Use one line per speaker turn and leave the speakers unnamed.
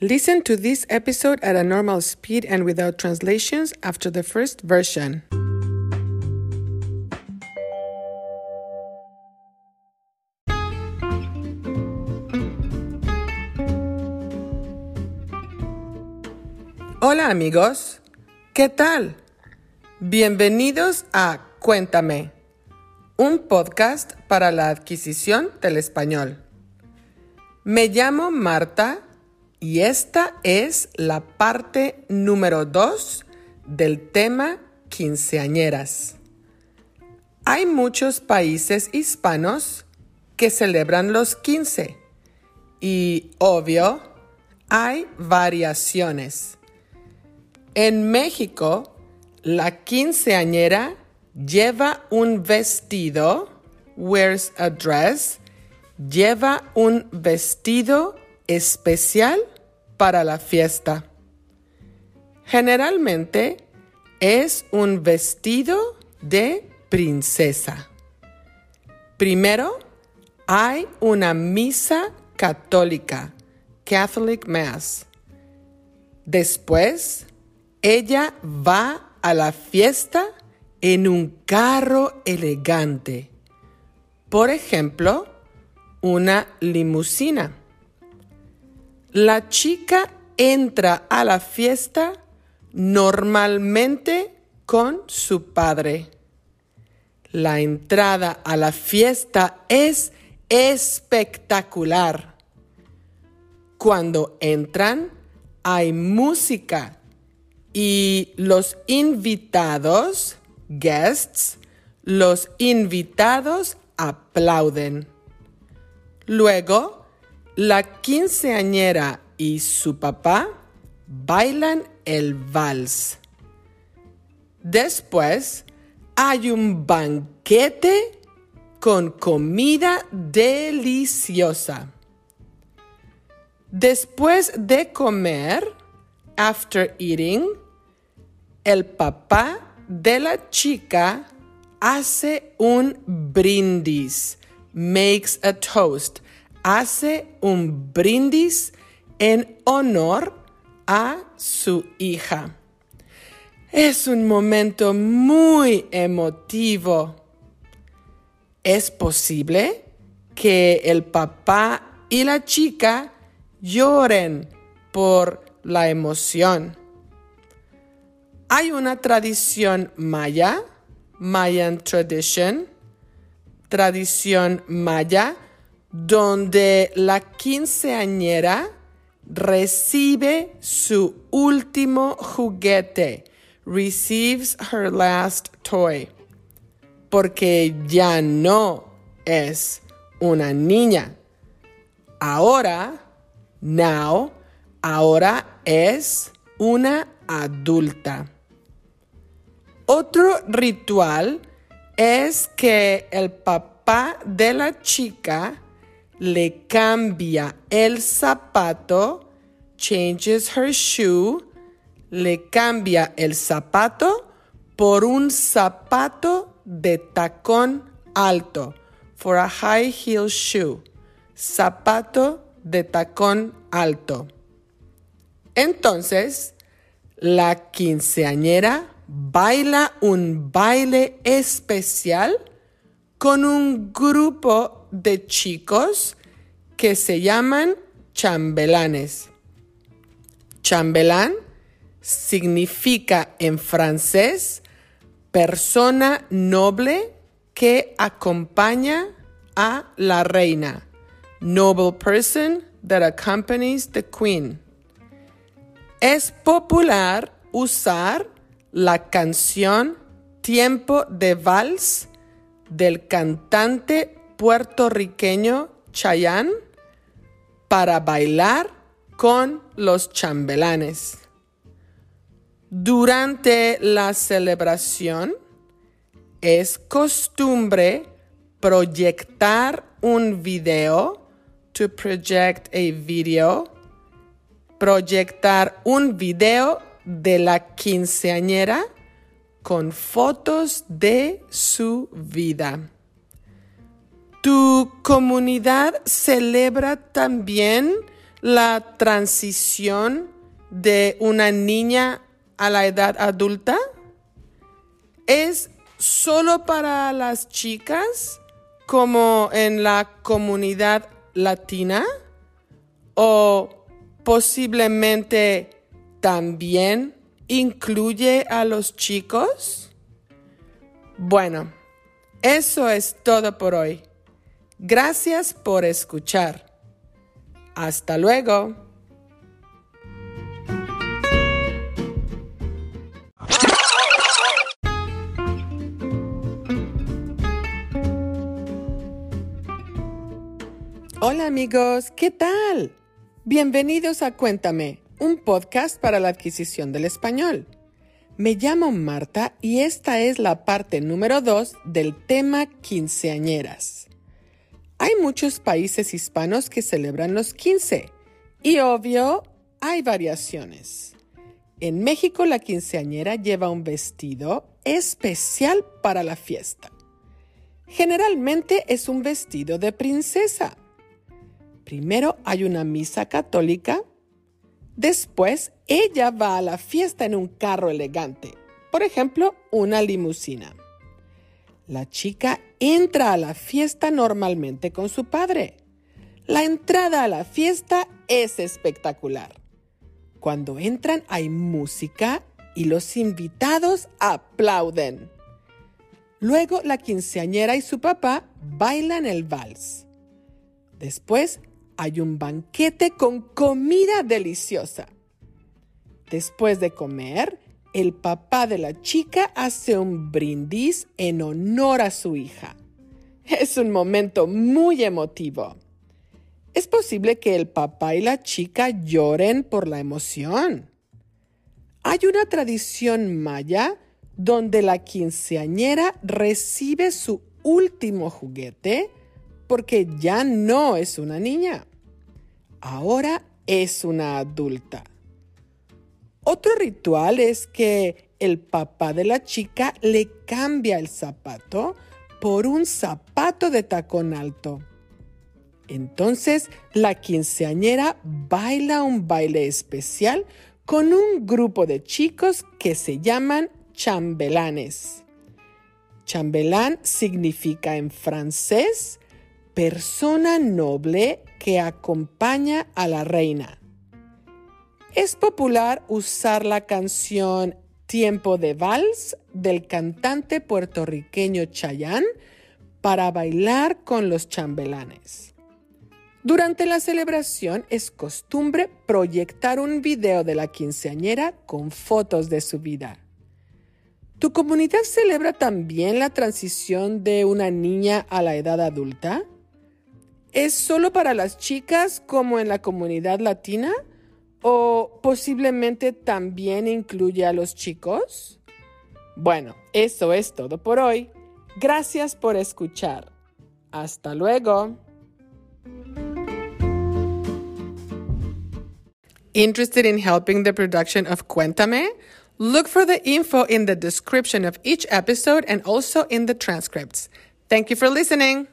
Listen to this episode at a normal speed and without translations after the first version. Hola amigos, ¿qué tal? Bienvenidos a Cuéntame, un podcast para la adquisición del español. Me llamo Marta y esta es la parte número 2 del tema quinceañeras. Hay muchos países hispanos que celebran los 15 y, obvio, hay variaciones. En México, la quinceañera lleva un vestido, wears a dress, lleva un vestido especial para la fiesta. Generalmente es un vestido de princesa. Primero hay una misa católica, Catholic Mass. Después, ella va a la fiesta en un carro elegante. Por ejemplo, una limusina. La chica entra a la fiesta normalmente con su padre. La entrada a la fiesta es espectacular. Cuando entran hay música y los invitados, guests, los invitados aplauden. Luego, la quinceañera y su papá bailan el vals. Después, hay un banquete con comida deliciosa. Después de comer, after eating, el papá de la chica hace un brindis makes a toast, hace un brindis en honor a su hija. Es un momento muy emotivo. Es posible que el papá y la chica lloren por la emoción. Hay una tradición maya, Mayan tradition, tradición maya donde la quinceañera recibe su último juguete, receives her last toy, porque ya no es una niña. Ahora, now, ahora es una adulta. Otro ritual es que el papá de la chica le cambia el zapato, changes her shoe, le cambia el zapato por un zapato de tacón alto, for a high heel shoe, zapato de tacón alto. Entonces, la quinceañera baila un baile especial con un grupo de chicos que se llaman chambelanes. Chambelán significa en francés persona noble que acompaña a la reina. Noble person that accompanies the queen. Es popular usar la canción Tiempo de Vals del cantante puertorriqueño Chayanne para bailar con los chambelanes. Durante la celebración es costumbre proyectar un video, to project a video, proyectar un video de la quinceañera con fotos de su vida. ¿Tu comunidad celebra también la transición de una niña a la edad adulta? ¿Es solo para las chicas como en la comunidad latina? ¿O posiblemente también incluye a los chicos? Bueno, eso es todo por hoy. Gracias por escuchar. Hasta luego. Hola amigos, ¿qué tal? Bienvenidos a Cuéntame, un podcast para la adquisición del español. Me llamo Marta y esta es la parte número 2 del tema quinceañeras. Hay muchos países hispanos que celebran los 15 y obvio hay variaciones. En México la quinceañera lleva un vestido especial para la fiesta. Generalmente es un vestido de princesa. Primero hay una misa católica Después, ella va a la fiesta en un carro elegante, por ejemplo, una limusina. La chica entra a la fiesta normalmente con su padre. La entrada a la fiesta es espectacular. Cuando entran hay música y los invitados aplauden. Luego la quinceañera y su papá bailan el vals. Después hay un banquete con comida deliciosa. Después de comer, el papá de la chica hace un brindis en honor a su hija. Es un momento muy emotivo. Es posible que el papá y la chica lloren por la emoción. Hay una tradición maya donde la quinceañera recibe su último juguete porque ya no es una niña. Ahora es una adulta. Otro ritual es que el papá de la chica le cambia el zapato por un zapato de tacón alto. Entonces la quinceañera baila un baile especial con un grupo de chicos que se llaman chambelanes. Chambelán significa en francés persona noble que acompaña a la reina. Es popular usar la canción Tiempo de Vals del cantante puertorriqueño Chayanne para bailar con los chambelanes. Durante la celebración es costumbre proyectar un video de la quinceañera con fotos de su vida. ¿Tu comunidad celebra también la transición de una niña a la edad adulta? ¿Es solo para las chicas como en la comunidad latina? ¿O posiblemente también incluye a los chicos? Bueno, eso es todo por hoy. Gracias por escuchar. Hasta luego. Interested in helping the production of Cuéntame? Look for the info in the description of each episode and also in the transcripts. Thank you for listening.